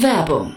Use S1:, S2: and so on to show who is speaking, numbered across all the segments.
S1: Werbung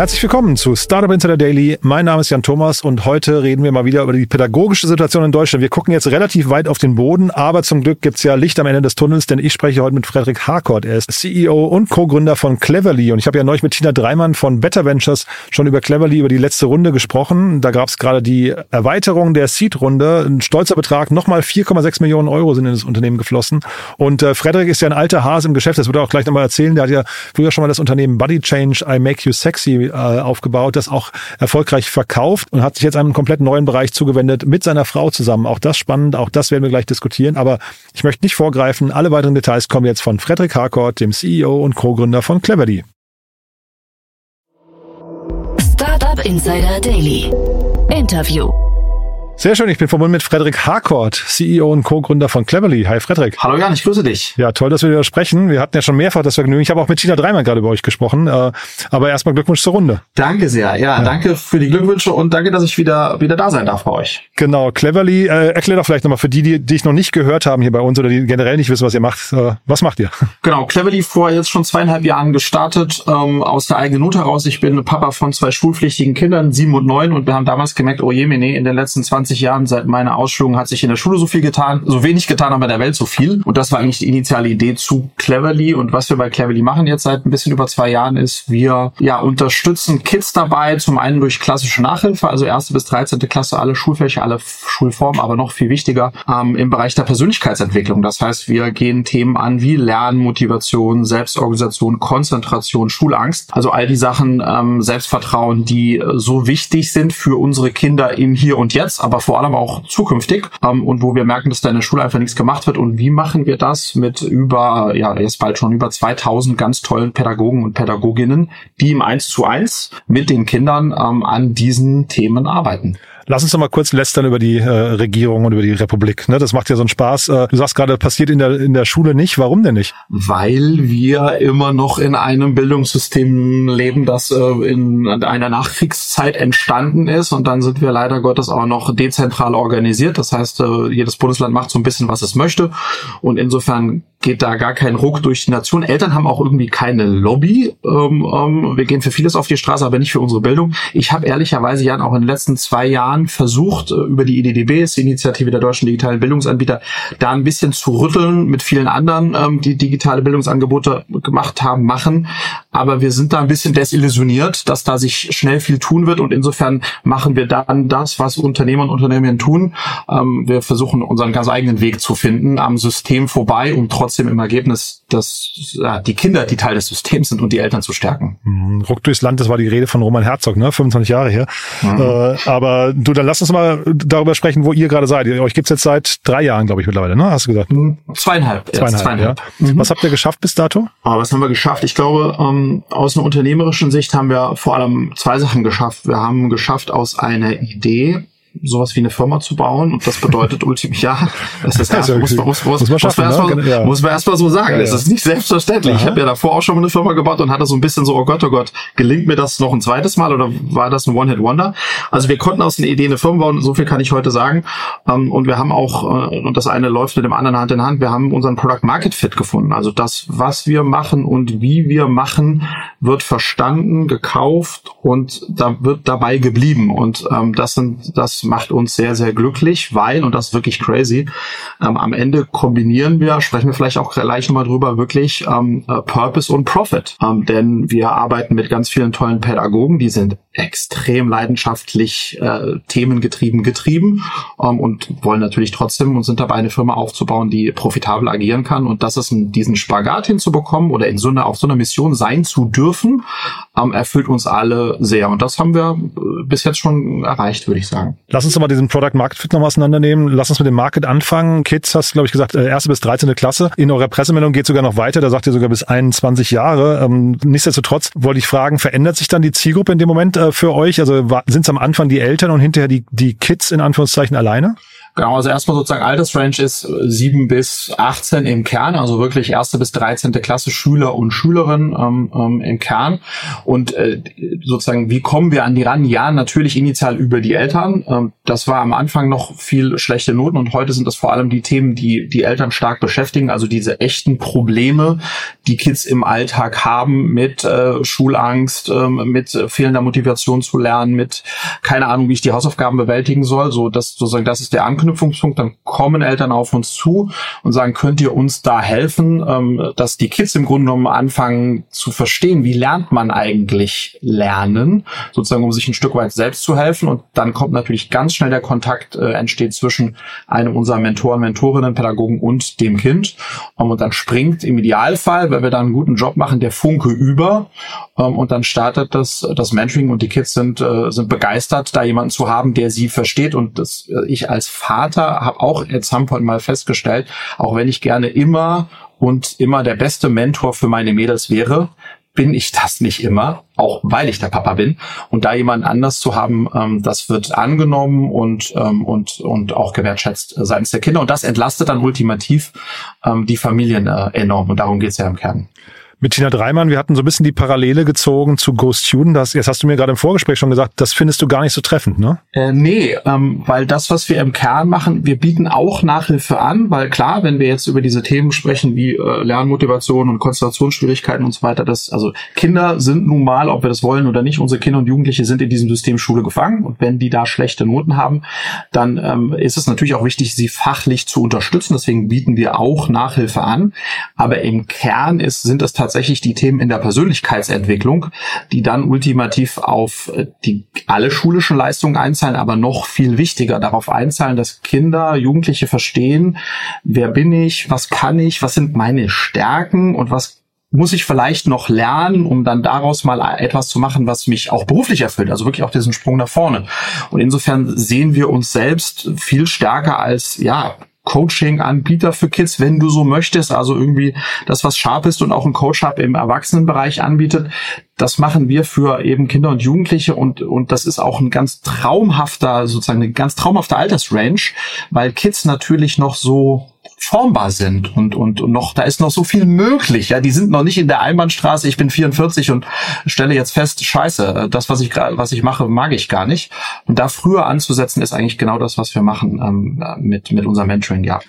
S2: Herzlich willkommen zu Startup Insider Daily. Mein Name ist Jan Thomas und heute reden wir mal wieder über die pädagogische Situation in Deutschland. Wir gucken jetzt relativ weit auf den Boden, aber zum Glück gibt's ja Licht am Ende des Tunnels, denn ich spreche heute mit Frederik Harcourt. Er ist CEO und Co-Gründer von Cleverly und ich habe ja neulich mit Tina Dreimann von Better Ventures schon über Cleverly, über die letzte Runde gesprochen. Da gab's gerade die Erweiterung der Seed-Runde. Ein stolzer Betrag, nochmal 4,6 Millionen Euro sind in das Unternehmen geflossen. Und äh, Frederik ist ja ein alter Hase im Geschäft, das wird er auch gleich nochmal erzählen. Der hat ja früher schon mal das Unternehmen Body Change, I Make You Sexy äh, aufgebaut, das auch erfolgreich verkauft und hat sich jetzt einem komplett neuen Bereich zugewendet mit seiner Frau zusammen. Auch das spannend, auch das werden wir gleich diskutieren. Aber ich möchte nicht vorgreifen. Alle weiteren Details kommen jetzt von Frederik Harcourt, dem CEO und Co-Gründer von Cleverly.
S1: Startup Insider Daily. Interview.
S2: Sehr schön, ich bin verbunden mit Frederik Harcourt, CEO und Co-Gründer von Cleverly. Hi Frederik.
S3: Hallo Jan, ich grüße dich.
S2: Ja, toll, dass wir wieder sprechen. Wir hatten ja schon mehrfach das Vergnügen. Ich habe auch mit Tina Dreimann gerade über euch gesprochen. Äh, aber erstmal Glückwunsch zur Runde.
S3: Danke sehr. Ja, ja, danke für die Glückwünsche und danke, dass ich wieder wieder da sein darf bei euch.
S2: Genau, Cleverly. Äh, erklär doch vielleicht nochmal für die, die dich noch nicht gehört haben hier bei uns oder die generell nicht wissen, was ihr macht. Äh, was macht ihr?
S3: Genau, Cleverly vor jetzt schon zweieinhalb Jahren gestartet, ähm, aus der eigenen Not heraus. Ich bin Papa von zwei schulpflichtigen Kindern, sieben und neun, und wir haben damals gemerkt, oh je, in den letzten 20 Jahren seit meiner Ausschulung hat sich in der Schule so viel getan, so wenig getan, aber in der Welt so viel. Und das war eigentlich die initiale Idee zu Cleverly. Und was wir bei Cleverly machen jetzt seit ein bisschen über zwei Jahren ist, wir ja unterstützen Kids dabei, zum einen durch klassische Nachhilfe, also erste bis 13. Klasse, alle Schulfächer, alle Schulformen, aber noch viel wichtiger ähm, im Bereich der Persönlichkeitsentwicklung. Das heißt, wir gehen Themen an wie Lernen, Motivation, Selbstorganisation, Konzentration, Schulangst, also all die Sachen, ähm, Selbstvertrauen, die äh, so wichtig sind für unsere Kinder im Hier und Jetzt, aber vor allem auch zukünftig ähm, und wo wir merken, dass da in der Schule einfach nichts gemacht wird. Und wie machen wir das mit über, ja, jetzt bald schon über 2000 ganz tollen Pädagogen und Pädagoginnen, die im Eins zu eins mit den Kindern ähm, an diesen Themen arbeiten.
S2: Lass uns doch mal kurz lästern über die äh, Regierung und über die Republik. Ne? Das macht ja so einen Spaß. Äh, du sagst gerade, passiert in der, in der Schule nicht. Warum denn nicht?
S3: Weil wir immer noch in einem Bildungssystem leben, das äh, in einer Nachkriegszeit entstanden ist. Und dann sind wir leider Gottes auch noch dezentral organisiert. Das heißt, äh, jedes Bundesland macht so ein bisschen, was es möchte. Und insofern geht da gar kein Ruck durch die Nation. Eltern haben auch irgendwie keine Lobby. Ähm, ähm, wir gehen für vieles auf die Straße, aber nicht für unsere Bildung. Ich habe ehrlicherweise Jan auch in den letzten zwei Jahren versucht, äh, über die IDDB, die Initiative der deutschen digitalen Bildungsanbieter, da ein bisschen zu rütteln mit vielen anderen, ähm, die digitale Bildungsangebote gemacht haben, machen. Aber wir sind da ein bisschen desillusioniert, dass da sich schnell viel tun wird und insofern machen wir dann das, was Unternehmer und Unternehmerinnen tun. Ähm, wir versuchen unseren ganz eigenen Weg zu finden, am System vorbei, um trotzdem im Ergebnis, dass ja, die Kinder, die Teil des Systems sind und die Eltern zu stärken.
S2: Mhm. Ruck durchs Land, das war die Rede von Roman Herzog, ne? 25 Jahre her. Mhm. Äh, aber du, dann lass uns mal darüber sprechen, wo ihr gerade seid. Euch gibt's jetzt seit drei Jahren, glaube ich, mittlerweile, ne? Hast du gesagt?
S3: Zweieinhalb.
S2: Zweieinhalb, zweieinhalb. Ja. Mhm. Was habt ihr geschafft bis dato?
S3: Aber was haben wir geschafft? Ich glaube, ähm, aus einer unternehmerischen Sicht haben wir vor allem zwei Sachen geschafft. Wir haben geschafft, aus einer Idee sowas wie eine Firma zu bauen und das bedeutet ultim ja, das ist erst, muss, muss, muss, muss, man schaffen, muss, man erstmal, ne? ja. muss man erstmal so sagen. Ja, ja. Das ist nicht selbstverständlich. Aha. Ich habe ja davor auch schon mal eine Firma gebaut und hatte so ein bisschen so, oh Gott, oh Gott, gelingt mir das noch ein zweites Mal oder war das ein One-Hit-Wonder? Also wir konnten aus einer Idee eine Firma bauen, so viel kann ich heute sagen. Ähm, und wir haben auch, äh, und das eine läuft mit dem anderen Hand in Hand, wir haben unseren Product Market Fit gefunden. Also das, was wir machen und wie wir machen, wird verstanden, gekauft und da wird dabei geblieben. Und ähm, das sind das macht uns sehr, sehr glücklich, weil, und das ist wirklich crazy, ähm, am Ende kombinieren wir, sprechen wir vielleicht auch gleich nochmal drüber, wirklich ähm, äh, Purpose und Profit. Ähm, denn wir arbeiten mit ganz vielen tollen Pädagogen, die sind extrem leidenschaftlich äh, themengetrieben getrieben ähm, und wollen natürlich trotzdem und sind dabei eine Firma aufzubauen, die profitabel agieren kann. Und das ist diesen Spagat hinzubekommen oder in so einer, auf so einer Mission sein zu dürfen, ähm, erfüllt uns alle sehr. Und das haben wir äh, bis jetzt schon erreicht, würde ich sagen.
S2: Lass uns doch mal diesen Product Market Fit noch auseinandernehmen. Lass uns mit dem Market anfangen. Kids hast, glaube ich, gesagt, äh, erste bis 13. Klasse. In eurer Pressemeldung geht sogar noch weiter. Da sagt ihr sogar bis 21 Jahre. Ähm, nichtsdestotrotz wollte ich fragen, verändert sich dann die Zielgruppe in dem Moment äh, für euch? Also sind es am Anfang die Eltern und hinterher die, die Kids in Anführungszeichen alleine?
S3: Genau, also erstmal sozusagen Altersrange ist 7 bis 18 im Kern, also wirklich erste bis 13. Klasse Schüler und Schülerinnen ähm, ähm, im Kern. Und äh, sozusagen, wie kommen wir an die ran? Ja, natürlich initial über die Eltern. Ähm, das war am Anfang noch viel schlechte Noten und heute sind das vor allem die Themen, die die Eltern stark beschäftigen, also diese echten Probleme, die Kids im Alltag haben mit äh, Schulangst, äh, mit fehlender Motivation zu lernen, mit keine Ahnung, wie ich die Hausaufgaben bewältigen soll. So, das sozusagen, das ist der Anknüpfungspunkt Anknüpfungspunkt, dann kommen Eltern auf uns zu und sagen, könnt ihr uns da helfen, ähm, dass die Kids im Grunde genommen anfangen zu verstehen, wie lernt man eigentlich lernen, sozusagen um sich ein Stück weit selbst zu helfen. Und dann kommt natürlich ganz schnell der Kontakt äh, entsteht zwischen einem unserer Mentoren, Mentorinnen, Pädagogen und dem Kind. Um, und dann springt im Idealfall, weil wir da einen guten Job machen, der Funke über. Um, und dann startet das, das Mentoring und die Kids sind, äh, sind begeistert, da jemanden zu haben, der sie versteht und das äh, ich als Vater habe auch at some point mal festgestellt, auch wenn ich gerne immer und immer der beste Mentor für meine Mädels wäre, bin ich das nicht immer, auch weil ich der Papa bin. Und da jemand anders zu haben, ähm, das wird angenommen und, ähm, und, und auch gewertschätzt seitens der Kinder. Und das entlastet dann ultimativ ähm, die Familien äh, enorm. Und darum geht's ja im Kern
S2: mit Tina Dreimann, wir hatten so ein bisschen die Parallele gezogen zu Ghost Student. Das, jetzt hast du mir gerade im Vorgespräch schon gesagt, das findest du gar nicht so treffend, ne?
S3: Äh, nee, ähm, weil das, was wir im Kern machen, wir bieten auch Nachhilfe an, weil klar, wenn wir jetzt über diese Themen sprechen wie äh, Lernmotivation und Konzentrationsschwierigkeiten und so weiter, das, also Kinder sind nun mal, ob wir das wollen oder nicht, unsere Kinder und Jugendliche sind in diesem System Schule gefangen und wenn die da schlechte Noten haben, dann ähm, ist es natürlich auch wichtig, sie fachlich zu unterstützen. Deswegen bieten wir auch Nachhilfe an. Aber im Kern ist, sind es tatsächlich tatsächlich die Themen in der Persönlichkeitsentwicklung, die dann ultimativ auf äh, die alle schulischen Leistungen einzahlen, aber noch viel wichtiger darauf einzahlen, dass Kinder, Jugendliche verstehen, wer bin ich, was kann ich, was sind meine Stärken und was muss ich vielleicht noch lernen, um dann daraus mal etwas zu machen, was mich auch beruflich erfüllt, also wirklich auch diesen Sprung nach vorne. Und insofern sehen wir uns selbst viel stärker als, ja, Coaching-Anbieter für Kids, wenn du so möchtest. Also irgendwie das, was Sharp ist und auch ein Coach Hub im Erwachsenenbereich anbietet. Das machen wir für eben Kinder und Jugendliche und, und das ist auch ein ganz traumhafter, sozusagen eine ganz traumhafte Altersrange, weil Kids natürlich noch so formbar sind und, und, und noch, da ist noch so viel möglich. Ja, die sind noch nicht in der Einbahnstraße. Ich bin 44 und stelle jetzt fest, scheiße, das, was ich gerade, was ich mache, mag ich gar nicht. Und da früher anzusetzen, ist eigentlich genau das, was wir machen ähm, mit, mit unserem Mentoring, ja.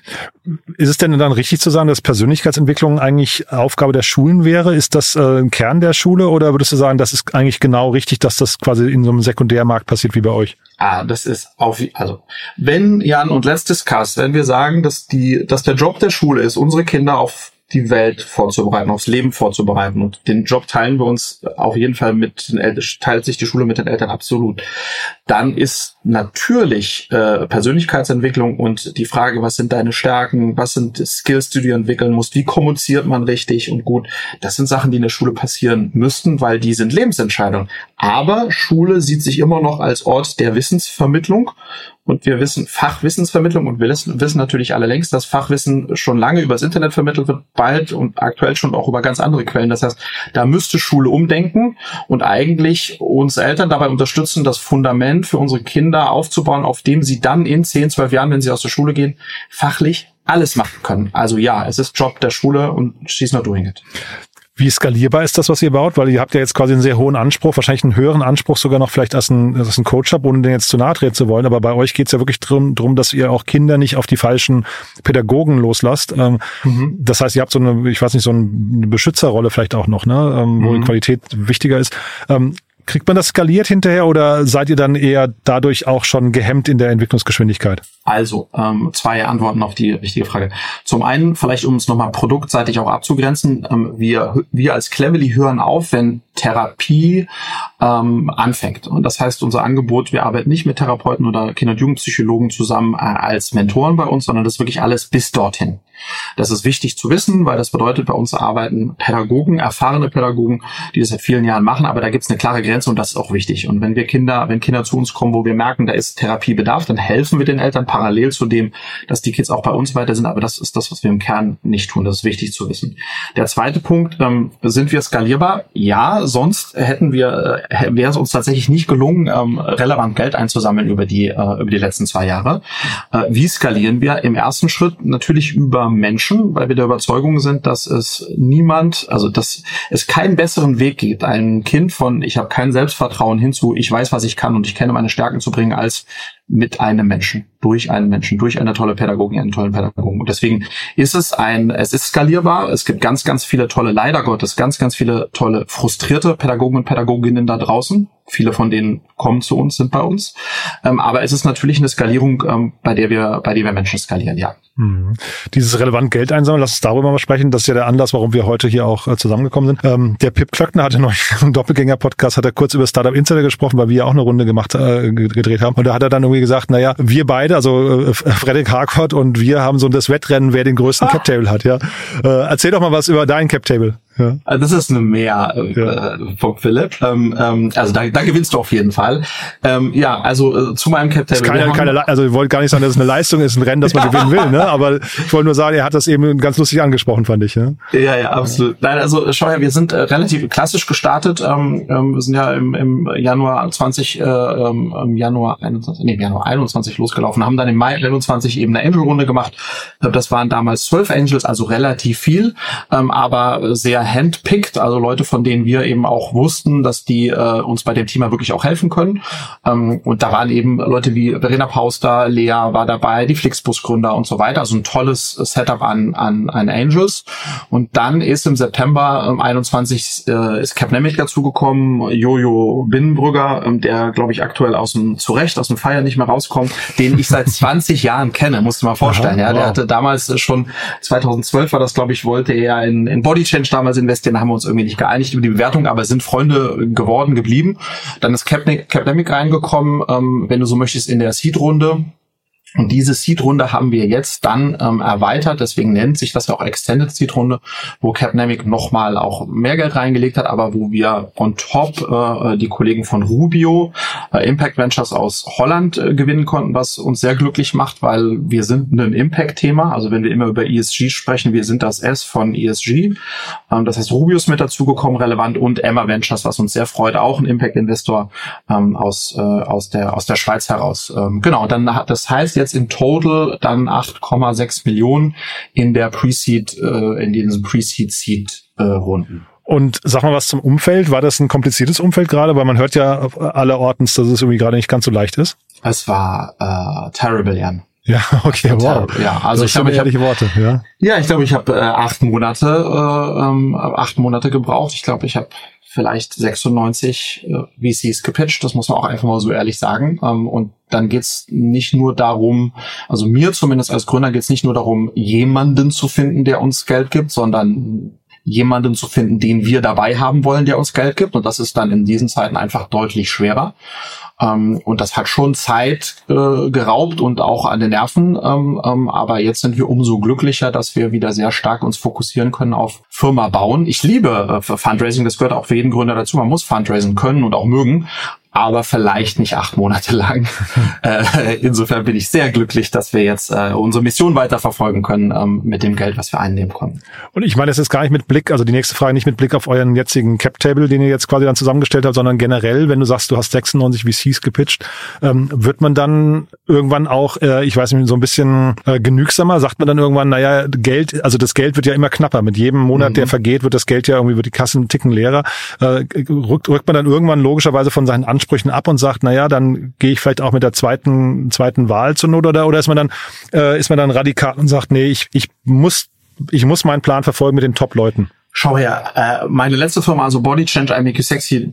S2: Ist es denn dann richtig zu sagen, dass Persönlichkeitsentwicklung eigentlich Aufgabe der Schulen wäre? Ist das äh, ein Kern der Schule oder würdest du sagen, das ist eigentlich genau richtig, dass das quasi in so einem Sekundärmarkt passiert wie bei euch?
S3: Ah, das ist auf, also, wenn, Jan, und let's discuss, wenn wir sagen, dass die, dass der Job der Schule ist, unsere Kinder auf die Welt vorzubereiten, aufs Leben vorzubereiten. Und den Job teilen wir uns auf jeden Fall mit den Eltern, teilt sich die Schule mit den Eltern absolut. Dann ist natürlich äh, Persönlichkeitsentwicklung und die Frage, was sind deine Stärken, was sind Skills, die du entwickeln musst, wie kommuniziert man richtig und gut. Das sind Sachen, die in der Schule passieren müssten, weil die sind Lebensentscheidungen. Aber Schule sieht sich immer noch als Ort der Wissensvermittlung und wir wissen Fachwissensvermittlung und wir wissen, natürlich alle längst, dass Fachwissen schon lange übers Internet vermittelt wird, bald und aktuell schon auch über ganz andere Quellen. Das heißt, da müsste Schule umdenken und eigentlich uns Eltern dabei unterstützen, das Fundament für unsere Kinder aufzubauen, auf dem sie dann in 10, 12 Jahren, wenn sie aus der Schule gehen, fachlich alles machen können. Also ja, es ist Job der Schule und she's not doing it.
S2: Wie skalierbar ist das, was ihr baut? Weil ihr habt ja jetzt quasi einen sehr hohen Anspruch, wahrscheinlich einen höheren Anspruch sogar noch vielleicht als ein, als ein Coach habt, ohne den jetzt zu nahe treten zu wollen. Aber bei euch geht es ja wirklich drum, drum, dass ihr auch Kinder nicht auf die falschen Pädagogen loslasst. Ähm, mhm. Das heißt, ihr habt so eine, ich weiß nicht, so eine Beschützerrolle vielleicht auch noch, ne? Ähm, wo mhm. die Qualität wichtiger ist. Ähm, Kriegt man das skaliert hinterher oder seid ihr dann eher dadurch auch schon gehemmt in der Entwicklungsgeschwindigkeit?
S3: Also, ähm, zwei Antworten auf die richtige Frage. Zum einen, vielleicht um es nochmal produktseitig auch abzugrenzen, ähm, wir, wir als Cleverly hören auf, wenn Therapie ähm, anfängt. Und das heißt, unser Angebot, wir arbeiten nicht mit Therapeuten oder Kinder- und Jugendpsychologen zusammen äh, als Mentoren bei uns, sondern das ist wirklich alles bis dorthin. Das ist wichtig zu wissen, weil das bedeutet, bei uns arbeiten Pädagogen, erfahrene Pädagogen, die das seit vielen Jahren machen, aber da gibt es eine klare Grenze und das ist auch wichtig. Und wenn wir Kinder, wenn Kinder zu uns kommen, wo wir merken, da ist Therapiebedarf, dann helfen wir den Eltern parallel zu dem, dass die Kids auch bei uns weiter sind, aber das ist das, was wir im Kern nicht tun. Das ist wichtig zu wissen. Der zweite Punkt, ähm, sind wir skalierbar? Ja, sonst hätten wir, äh, wäre es uns tatsächlich nicht gelungen, ähm, relevant Geld einzusammeln über die, äh, über die letzten zwei Jahre. Äh, wie skalieren wir? Im ersten Schritt natürlich über Menschen, weil wir der Überzeugung sind, dass es niemand, also dass es keinen besseren Weg gibt, ein Kind von ich habe kein Selbstvertrauen hinzu, ich weiß, was ich kann und ich kenne meine Stärken zu bringen, als mit einem Menschen, durch einen Menschen, durch eine tolle Pädagogin, einen tollen Pädagogen. Und deswegen ist es ein, es ist skalierbar. Es gibt ganz, ganz viele tolle, leider Gottes, ganz, ganz viele tolle, frustrierte Pädagogen und Pädagoginnen da draußen. Viele von denen kommen zu uns, sind bei uns. Ähm, aber es ist natürlich eine Skalierung, ähm, bei der wir, bei der wir Menschen skalieren, ja.
S2: Mhm. Dieses relevant Geld einsammeln, lass uns darüber mal sprechen. Das ist ja der Anlass, warum wir heute hier auch äh, zusammengekommen sind. Ähm, der Pip Klöckner hatte noch im Doppelgänger-Podcast, hat er kurz über Startup Insider gesprochen, weil wir ja auch eine Runde gemacht, äh, gedreht haben. Und da hat er dann irgendwie gesagt, naja, wir beide, also äh, Fredrik Harcourt und wir haben so das Wettrennen, wer den größten ah. Cap-Table hat, ja. Äh, erzähl doch mal was über dein Cap-Table.
S3: Ja. Also das ist eine Mehr äh, ja. von Philipp. Ähm, ähm, also da, da gewinnst du auf jeden Fall. Ähm, ja, also äh, zu meinem Cap Table.
S2: Keine, keine, also ich wollte gar nicht sagen, dass es eine Leistung ist, ein Rennen, das man gewinnen will, ne? Aber ich wollte nur sagen, er hat das eben ganz lustig angesprochen, fand ich. Ja,
S3: ja, ja absolut. Nein, also schau her, wir sind äh, relativ klassisch gestartet. Ähm, ähm, wir sind ja im, im Januar 20, äh, ähm, im Januar 21, nee, im Januar 21 losgelaufen, haben dann im Mai 21 eben eine Angel-Runde gemacht. Das waren damals zwölf Angels, also relativ viel, ähm, aber sehr handpicked, also Leute, von denen wir eben auch wussten, dass die äh, uns bei dem Thema wirklich auch helfen können. Ähm, und da waren eben Leute wie Verena Pauster, Lea war dabei, die Flixbus-Gründer und so weiter. Also ein tolles Setup an, an, an Angels. Und dann ist im September ähm, 21 äh, ist Capnemic dazugekommen, Jojo Binnenbrügger, ähm, der, glaube ich, aktuell aus dem, zu Recht aus dem Feier nicht mehr rauskommt, den ich seit 20 Jahren kenne, musst du mal vorstellen. Aha, ja, der hatte damals schon, 2012 war das, glaube ich, wollte er in, in Body Change damals investieren, haben wir uns irgendwie nicht geeinigt über die Bewertung, aber sind Freunde geworden, geblieben. Dann ist Capnemic reingekommen, ähm, wenn du so möchtest, in der Seed-Runde und diese Seed-Runde haben wir jetzt dann ähm, erweitert, deswegen nennt sich das ja auch Extended Seed-Runde, wo Capnamic nochmal auch mehr Geld reingelegt hat, aber wo wir on top äh, die Kollegen von Rubio, äh, Impact Ventures aus Holland äh, gewinnen konnten, was uns sehr glücklich macht, weil wir sind ein Impact-Thema. Also wenn wir immer über ESG sprechen, wir sind das S von ESG. Ähm, das heißt, Rubio ist mit dazugekommen, relevant, und Emma Ventures, was uns sehr freut, auch ein Impact-Investor ähm, aus, äh, aus, der, aus der Schweiz heraus. Ähm, genau, dann das heißt, jetzt in total dann 8,6 Millionen in der Pre-Seed, äh, in diesen Pre-Seed-Seed äh.
S2: Und sag mal was zum Umfeld. War das ein kompliziertes Umfeld gerade? Weil man hört ja alle Ortens, dass es irgendwie gerade nicht ganz so leicht ist.
S3: Es war äh, terrible, Jan.
S2: Ja, okay, wow.
S3: Ja, also ich glaube, ich habe
S2: Worte, ja.
S3: Ja, ich glaube, ich habe äh, acht Monate, äh, ähm, acht Monate gebraucht. Ich glaube, ich habe vielleicht 96 äh, VCs gepitcht, das muss man auch einfach mal so ehrlich sagen. Ähm, und dann geht's nicht nur darum, also mir zumindest als Gründer geht's nicht nur darum, jemanden zu finden, der uns Geld gibt, sondern jemanden zu finden, den wir dabei haben wollen, der uns Geld gibt. Und das ist dann in diesen Zeiten einfach deutlich schwerer. Ähm, und das hat schon Zeit äh, geraubt und auch an den Nerven. Ähm, ähm, aber jetzt sind wir umso glücklicher, dass wir wieder sehr stark uns fokussieren können auf Firma bauen. Ich liebe äh, Fundraising, das gehört auch für jeden Gründer dazu. Man muss Fundraising können und auch mögen aber vielleicht nicht acht Monate lang. äh, insofern bin ich sehr glücklich, dass wir jetzt äh, unsere Mission weiterverfolgen können ähm, mit dem Geld, was wir einnehmen konnten.
S2: Und ich meine, es ist gar nicht mit Blick, also die nächste Frage nicht mit Blick auf euren jetzigen Cap-Table, den ihr jetzt quasi dann zusammengestellt habt, sondern generell, wenn du sagst, du hast 96 VCs gepitcht, ähm, wird man dann irgendwann auch, äh, ich weiß nicht, so ein bisschen äh, genügsamer, sagt man dann irgendwann, naja, Geld, also das Geld wird ja immer knapper. Mit jedem Monat, mhm. der vergeht, wird das Geld ja irgendwie, wird die Kassen ticken leerer. Äh, rückt, rückt man dann irgendwann logischerweise von seinen Ansprüchen ab und sagt, na ja, dann gehe ich vielleicht auch mit der zweiten zweiten Wahl zur Not oder oder ist man dann äh, ist man dann radikal und sagt, nee, ich ich muss ich muss meinen Plan verfolgen mit den Top-Leuten.
S3: Schau her, äh, meine letzte Firma, also Body Change, I Make You Sexy,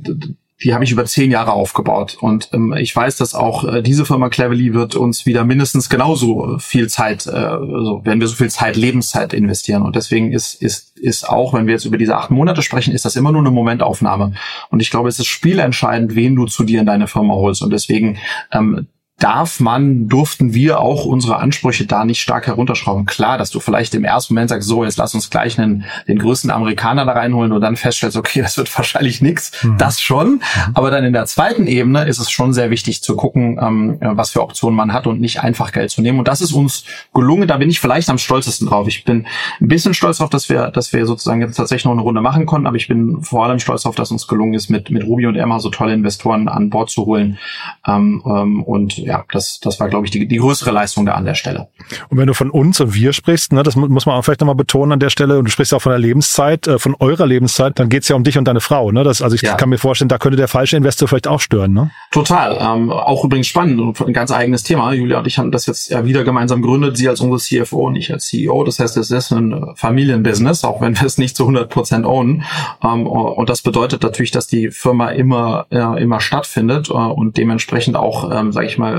S3: die habe ich über zehn Jahre aufgebaut. Und ähm, ich weiß, dass auch äh, diese Firma Cleverly wird uns wieder mindestens genauso viel Zeit, äh, also wenn wir so viel Zeit, Lebenszeit investieren. Und deswegen ist, ist, ist auch, wenn wir jetzt über diese acht Monate sprechen, ist das immer nur eine Momentaufnahme. Und ich glaube, es ist spielentscheidend, wen du zu dir in deine Firma holst. Und deswegen ähm, darf man, durften wir auch unsere Ansprüche da nicht stark herunterschrauben. Klar, dass du vielleicht im ersten Moment sagst, so, jetzt lass uns gleich einen, den größten Amerikaner da reinholen und dann feststellst, okay, das wird wahrscheinlich nichts. Mhm. Das schon. Mhm. Aber dann in der zweiten Ebene ist es schon sehr wichtig zu gucken, ähm, was für Optionen man hat und nicht einfach Geld zu nehmen. Und das ist uns gelungen. Da bin ich vielleicht am stolzesten drauf. Ich bin ein bisschen stolz darauf, dass wir, dass wir sozusagen jetzt tatsächlich noch eine Runde machen konnten. Aber ich bin vor allem stolz darauf, dass uns gelungen ist, mit, mit Ruby und Emma so tolle Investoren an Bord zu holen. Ähm, ähm, und ja, das, das war, glaube ich, die, die größere Leistung da an der Stelle.
S2: Und wenn du von uns und wir sprichst, ne, das muss man auch vielleicht nochmal betonen an der Stelle, und du sprichst auch von der Lebenszeit, äh, von eurer Lebenszeit, dann geht's ja um dich und deine Frau. Ne? Das, also ich ja. kann mir vorstellen, da könnte der falsche Investor vielleicht auch stören. Ne?
S3: Total. Ähm, auch übrigens spannend und ein ganz eigenes Thema. Julia und ich haben das jetzt ja wieder gemeinsam gegründet, sie als unsere CFO und ich als CEO. Das heißt, es ist ein Familienbusiness, auch wenn wir es nicht zu 100 Prozent ownen. Ähm, und das bedeutet natürlich, dass die Firma immer, äh, immer stattfindet äh, und dementsprechend auch, ähm, sage ich mal,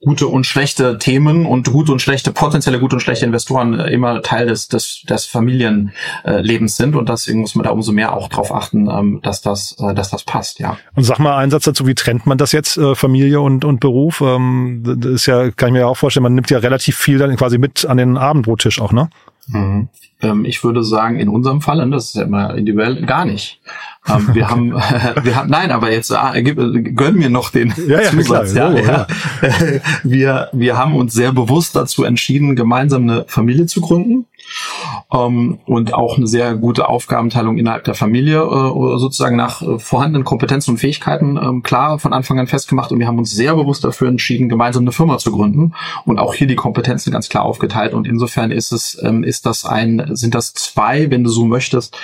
S3: gute und schlechte Themen und gute und schlechte, potenzielle gute und schlechte Investoren äh, immer Teil des, des, des Familienlebens sind. Und deswegen muss man da umso mehr auch darauf achten, ähm, dass das, äh, dass das passt, ja.
S2: Und sag mal einen Satz dazu, wie trennt man das jetzt, äh, Familie und, und Beruf? Ähm, das ist ja, kann ich mir ja auch vorstellen, man nimmt ja relativ viel dann quasi mit an den Abendbrottisch auch, ne?
S3: Mhm. Ähm, ich würde sagen, in unserem Fall, und das ist ja immer individuell, gar nicht. Ähm, wir haben, wir haben, nein, aber jetzt ah, gönn mir noch den ja, ja, Zusatz. Klar, ja, ja. Wir, wir haben uns sehr bewusst dazu entschieden, gemeinsam eine Familie zu gründen ähm, und auch eine sehr gute Aufgabenteilung innerhalb der Familie äh, sozusagen nach äh, vorhandenen Kompetenzen und Fähigkeiten ähm, klar von Anfang an festgemacht und wir haben uns sehr bewusst dafür entschieden, gemeinsam eine Firma zu gründen und auch hier die Kompetenzen ganz klar aufgeteilt und insofern ist es ähm, ist das ein sind das zwei, wenn du so möchtest,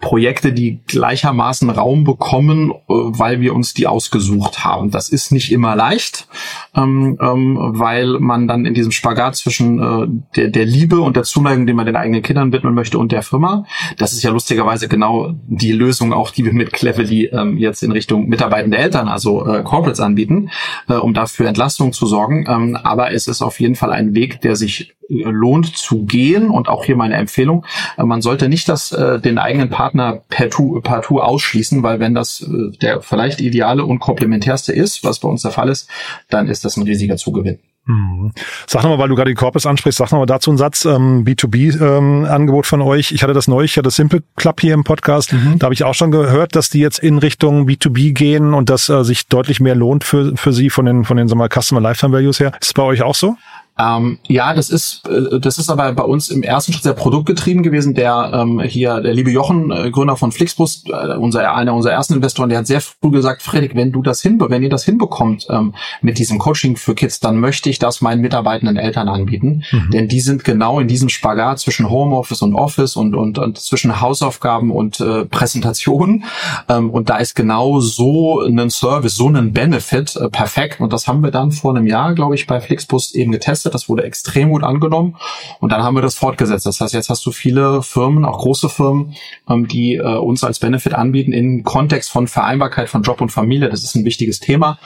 S3: Projekte, die gleichermaßen Raum bekommen, äh, weil wir uns die ausgesucht haben. Das ist nicht immer leicht, ähm, ähm, weil man dann in diesem Spagat zwischen äh, der, der Liebe und der Zuneigung, den man den eigenen Kindern widmen möchte und der Firma. Das ist ja lustigerweise genau die Lösung auch, die wir mit Cleverly ähm, jetzt in Richtung mitarbeitende Eltern, also äh, Corporates anbieten, äh, um dafür Entlastung zu sorgen. Ähm, aber es ist auf jeden Fall ein Weg, der sich äh, lohnt zu gehen und auch hier meine Empfehlung. Äh, man sollte nicht das, äh, den eigenen Partner partout, partout ausschließen, weil wenn das äh, der vielleicht ideale und komplementärste ist, was bei uns der Fall ist, dann ist das ein riesiger Zugewinn.
S2: Mhm. Sag nochmal, weil du gerade die Corpus ansprichst, sag nochmal dazu einen Satz, ähm, B2B-Angebot ähm, von euch. Ich hatte das neu, ich hatte Simple Club hier im Podcast. Mhm. Da habe ich auch schon gehört, dass die jetzt in Richtung B2B gehen und dass äh, sich deutlich mehr lohnt für, für sie von den, von den sagen wir, mal, Customer Lifetime Values her. Ist es bei euch auch so?
S3: Ähm, ja, das ist äh, das ist aber bei uns im ersten Schritt sehr produktgetrieben gewesen. Der ähm, hier der liebe Jochen, äh, Gründer von Flixbus, äh, unser einer unserer ersten Investoren, der hat sehr früh gesagt, Fredrik, wenn du das hinbe wenn ihr das hinbekommt ähm, mit diesem Coaching für Kids, dann möchte ich das meinen mitarbeitenden Eltern anbieten, mhm. denn die sind genau in diesem Spagat zwischen Homeoffice und Office und und, und zwischen Hausaufgaben und äh, Präsentation ähm, und da ist genau so ein Service, so ein Benefit äh, perfekt und das haben wir dann vor einem Jahr, glaube ich, bei Flixbus eben getestet getestet, das wurde extrem gut angenommen und dann haben wir das fortgesetzt. Das heißt, jetzt hast du viele Firmen, auch große Firmen, ähm, die äh, uns als Benefit anbieten im Kontext von Vereinbarkeit von Job und Familie. Das ist ein wichtiges Thema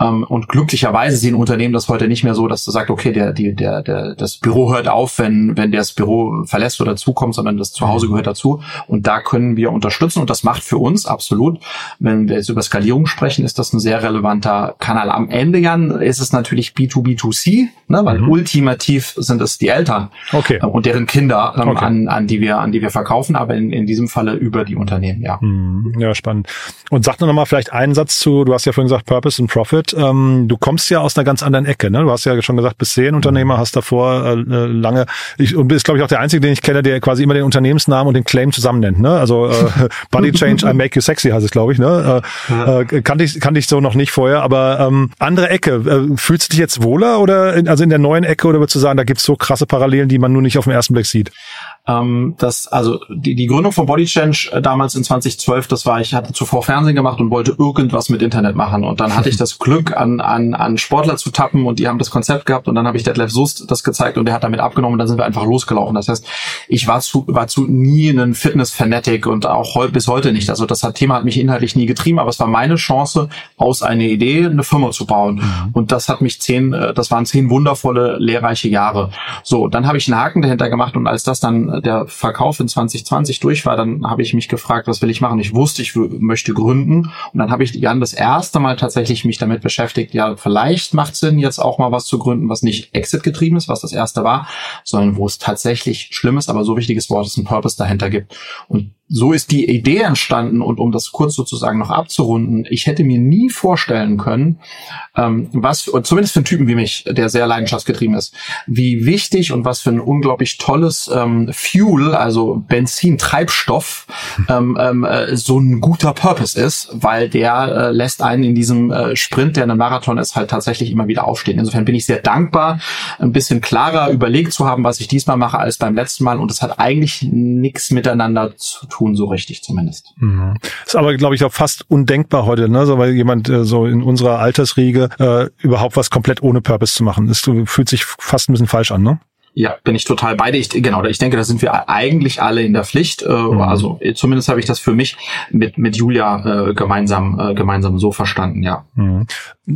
S3: ähm, und glücklicherweise sehen Unternehmen das heute nicht mehr so, dass du sagst, okay, der, die, der, der, das Büro hört auf, wenn, wenn der das Büro verlässt oder zukommt, sondern das Zuhause gehört dazu und da können wir unterstützen und das macht für uns absolut, wenn wir jetzt über Skalierung sprechen, ist das ein sehr relevanter Kanal. Am Ende, Jan, ist es natürlich B2B2C, ne, weil mhm. ultimativ sind es die Eltern okay. äh, und deren Kinder, ähm, okay. an, an die wir, an die wir verkaufen, aber in, in diesem Falle über die Unternehmen, ja.
S2: Mhm. Ja, spannend. Und sag nur noch mal vielleicht einen Satz zu, du hast ja vorhin gesagt, Purpose and Profit. Ähm, du kommst ja aus einer ganz anderen Ecke, ne? Du hast ja schon gesagt, bist Serienunternehmer, mhm. hast davor äh, äh, lange, ich, und bist, glaube ich, auch der Einzige, den ich kenne, der quasi immer den Unternehmensnamen und den Claim zusammen nennt, ne? Also äh, Body Change, I Make You Sexy heißt es, glaube ich, ne? Äh, äh, kannte ich, kannte ich so noch nicht vorher, aber ähm, andere Ecke. Äh, fühlst du dich jetzt wohler oder in, also in der neuen Ecke oder würdest du sagen, da gibt's so krasse Parallelen, die man nur nicht auf den ersten Blick sieht?
S3: Ähm, das, also die, die Gründung von Body Change äh, damals in 2012, das war, ich hatte zuvor Fernsehen gemacht und wollte irgendwas mit Internet machen. Und dann hatte ich das Glück, an, an, an Sportler zu tappen und die haben das Konzept gehabt und dann habe ich Detlef Sust das gezeigt und der hat damit abgenommen und dann sind wir einfach losgelaufen. Das heißt, ich war zu, war zu nie ein Fitness-Fanatic und auch heu, bis heute nicht. Also das Thema hat mich inhaltlich nie getrieben, aber es war meine Chance, aus einer Idee eine Firma zu bauen. Mhm. Und das hat mich zehn, äh, das waren zehn wundervolle, lehrreiche Jahre. So, dann habe ich einen Haken dahinter gemacht und als das dann der Verkauf in 2020 durch war, dann habe ich mich gefragt, was will ich machen? Ich wusste, ich möchte gründen und dann habe ich Jan das erste Mal tatsächlich mich damit beschäftigt, ja, vielleicht macht Sinn, jetzt auch mal was zu gründen, was nicht Exit getrieben ist, was das erste war, sondern wo es tatsächlich schlimmes, aber so wichtiges Wort ist, ein Purpose dahinter gibt. Und so ist die Idee entstanden und um das kurz sozusagen noch abzurunden, ich hätte mir nie vorstellen können, ähm, was, zumindest für einen Typen wie mich, der sehr leidenschaftsgetrieben ist, wie wichtig und was für ein unglaublich tolles ähm, Fuel, also Benzin, Treibstoff, ähm, ähm, äh, so ein guter Purpose ist, weil der äh, lässt einen in diesem äh, Sprint, der ein Marathon ist, halt tatsächlich immer wieder aufstehen. Insofern bin ich sehr dankbar, ein bisschen klarer überlegt zu haben, was ich diesmal mache als beim letzten Mal und es hat eigentlich nichts miteinander zu tun tun, so richtig zumindest.
S2: Mhm. Ist aber, glaube ich, auch fast undenkbar heute, ne? so, weil jemand äh, so in unserer Altersriege äh, überhaupt was komplett ohne Purpose zu machen. Das fühlt sich fast ein bisschen falsch an, ne?
S3: Ja, bin ich total beide. Ich, genau, ich denke, da sind wir eigentlich alle in der Pflicht. Äh, mhm. Also zumindest habe ich das für mich mit, mit Julia äh, gemeinsam, äh, gemeinsam so verstanden, ja.
S2: Mhm.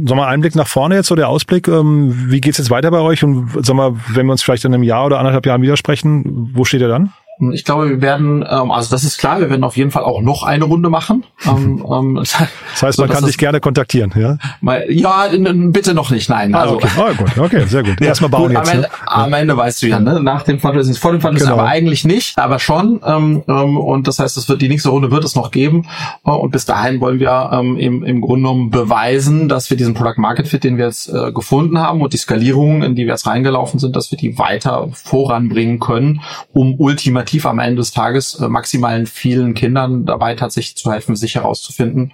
S2: Sag mal, Einblick nach vorne jetzt, so der Ausblick. Ähm, wie geht's jetzt weiter bei euch? Und sag mal, wenn wir uns vielleicht in einem Jahr oder anderthalb Jahren widersprechen, wo steht ihr dann?
S3: Ich glaube, wir werden, ähm, also das ist klar, wir werden auf jeden Fall auch noch eine Runde machen.
S2: Ähm, ähm, das heißt, man so, kann dich gerne kontaktieren, ja?
S3: Mal, ja, bitte noch nicht, nein.
S2: Ah, also, okay. Oh, gut, okay, sehr gut. Erstmal bauen gut,
S3: jetzt. Am Ende,
S2: ne?
S3: am Ende weißt du ja, ne? nach dem Fundraising, vor dem Fundraising, genau. aber eigentlich nicht, aber schon. Ähm, ähm, und das heißt, es wird die nächste Runde wird es noch geben. Äh, und bis dahin wollen wir ähm, im, im Grunde genommen beweisen, dass wir diesen Product Market Fit, den wir jetzt äh, gefunden haben und die Skalierungen, in die wir jetzt reingelaufen sind, dass wir die weiter voranbringen können, um ultimativ am Ende des Tages Tages äh, maximalen vielen Kindern dabei tatsächlich zu helfen, sich herauszufinden,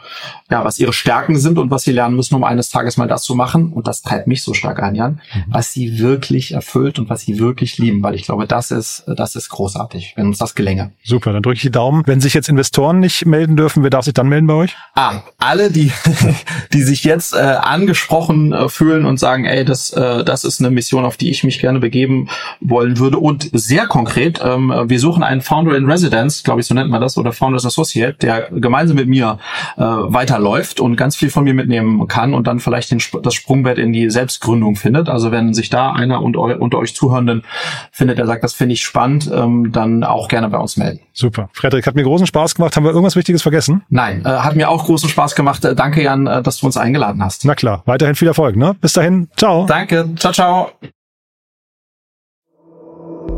S3: ja, was ihre Stärken sind und was sie lernen müssen, um eines Tages mal das zu machen. Und das treibt mich so stark an, Jan, mhm. was sie wirklich erfüllt und was sie wirklich lieben, weil ich glaube, das ist, das ist großartig, wenn uns das gelänge.
S2: Super, dann drücke ich die Daumen. Wenn sich jetzt Investoren nicht melden dürfen, wer darf sich dann melden bei euch?
S3: Ah, alle, die, die sich jetzt äh, angesprochen äh, fühlen und sagen, ey, das, äh, das ist eine Mission, auf die ich mich gerne begeben wollen würde. Und sehr konkret, ähm, wir suchen einen Founder in Residence, glaube ich, so nennt man das, oder Founders Associate, der gemeinsam mit mir äh, weiterläuft und ganz viel von mir mitnehmen kann und dann vielleicht den, das Sprungbrett in die Selbstgründung findet. Also wenn sich da einer unter, unter euch Zuhörenden findet, der sagt, das finde ich spannend, ähm, dann auch gerne bei uns melden.
S2: Super. Frederik, hat mir großen Spaß gemacht. Haben wir irgendwas Wichtiges vergessen?
S3: Nein, äh, hat mir auch großen Spaß gemacht. Äh, danke, Jan, äh, dass du uns eingeladen hast.
S2: Na klar, weiterhin viel Erfolg. Ne? Bis dahin, ciao.
S3: Danke, ciao, ciao.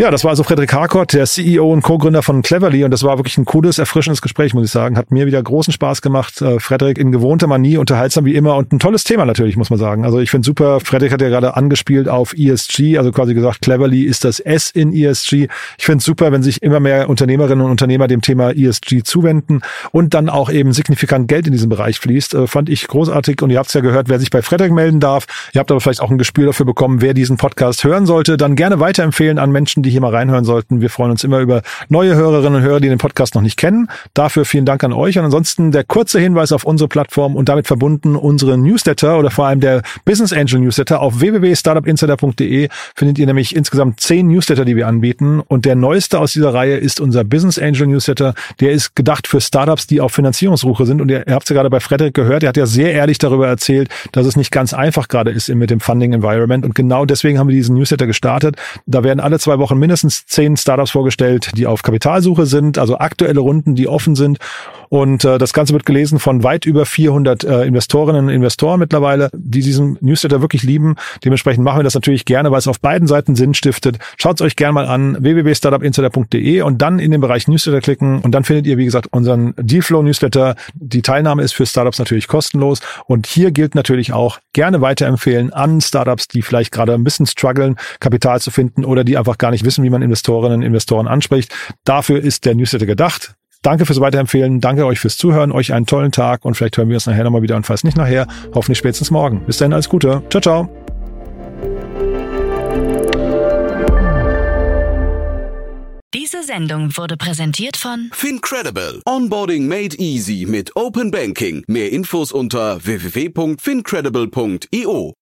S2: Ja, das war also Frederik Harkott, der CEO und Co-Gründer von Cleverly und das war wirklich ein cooles, erfrischendes Gespräch, muss ich sagen. Hat mir wieder großen Spaß gemacht. Äh, Frederik in gewohnter Manie, unterhaltsam wie immer und ein tolles Thema natürlich, muss man sagen. Also ich finde super, Frederik hat ja gerade angespielt auf ESG, also quasi gesagt, Cleverly ist das S in ESG. Ich finde super, wenn sich immer mehr Unternehmerinnen und Unternehmer dem Thema ESG zuwenden und dann auch eben signifikant Geld in diesem Bereich fließt. Äh, fand ich großartig und ihr habt es ja gehört, wer sich bei Frederik melden darf. Ihr habt aber vielleicht auch ein Gespür dafür bekommen, wer diesen Podcast hören sollte. Dann gerne weiterempfehlen an Menschen, die die hier mal reinhören sollten. Wir freuen uns immer über neue Hörerinnen und Hörer, die den Podcast noch nicht kennen. Dafür vielen Dank an euch. Und ansonsten der kurze Hinweis auf unsere Plattform und damit verbunden unsere Newsletter oder vor allem der Business Angel Newsletter. Auf www.startupinsider.de findet ihr nämlich insgesamt zehn Newsletter, die wir anbieten. Und der neueste aus dieser Reihe ist unser Business Angel Newsletter. Der ist gedacht für Startups, die auf Finanzierungssuche sind. Und ihr, habt es ja gerade bei Frederik gehört. Er hat ja sehr ehrlich darüber erzählt, dass es nicht ganz einfach gerade ist mit dem Funding Environment. Und genau deswegen haben wir diesen Newsletter gestartet. Da werden alle zwei Wochen mindestens zehn Startups vorgestellt, die auf Kapitalsuche sind, also aktuelle Runden, die offen sind. Und äh, das Ganze wird gelesen von weit über 400 äh, Investorinnen und Investoren mittlerweile, die diesen Newsletter wirklich lieben. Dementsprechend machen wir das natürlich gerne, weil es auf beiden Seiten Sinn stiftet. Schaut es euch gerne mal an, www.startupinsider.de und dann in den Bereich Newsletter klicken und dann findet ihr, wie gesagt, unseren Dealflow Newsletter. Die Teilnahme ist für Startups natürlich kostenlos und hier gilt natürlich auch gerne weiterempfehlen an Startups, die vielleicht gerade ein bisschen strugglen, Kapital zu finden oder die einfach gar nicht wissen, wie man Investorinnen und Investoren anspricht. Dafür ist der Newsletter gedacht Danke fürs Weiterempfehlen, danke euch fürs Zuhören, euch einen tollen Tag und vielleicht hören wir uns nachher nochmal wieder und falls nicht nachher, hoffentlich spätestens morgen. Bis dahin, alles Gute. Ciao, ciao.
S1: Diese Sendung wurde präsentiert von
S4: Fincredible. Onboarding made easy mit Open Banking. Mehr Infos unter www.fincredible.io.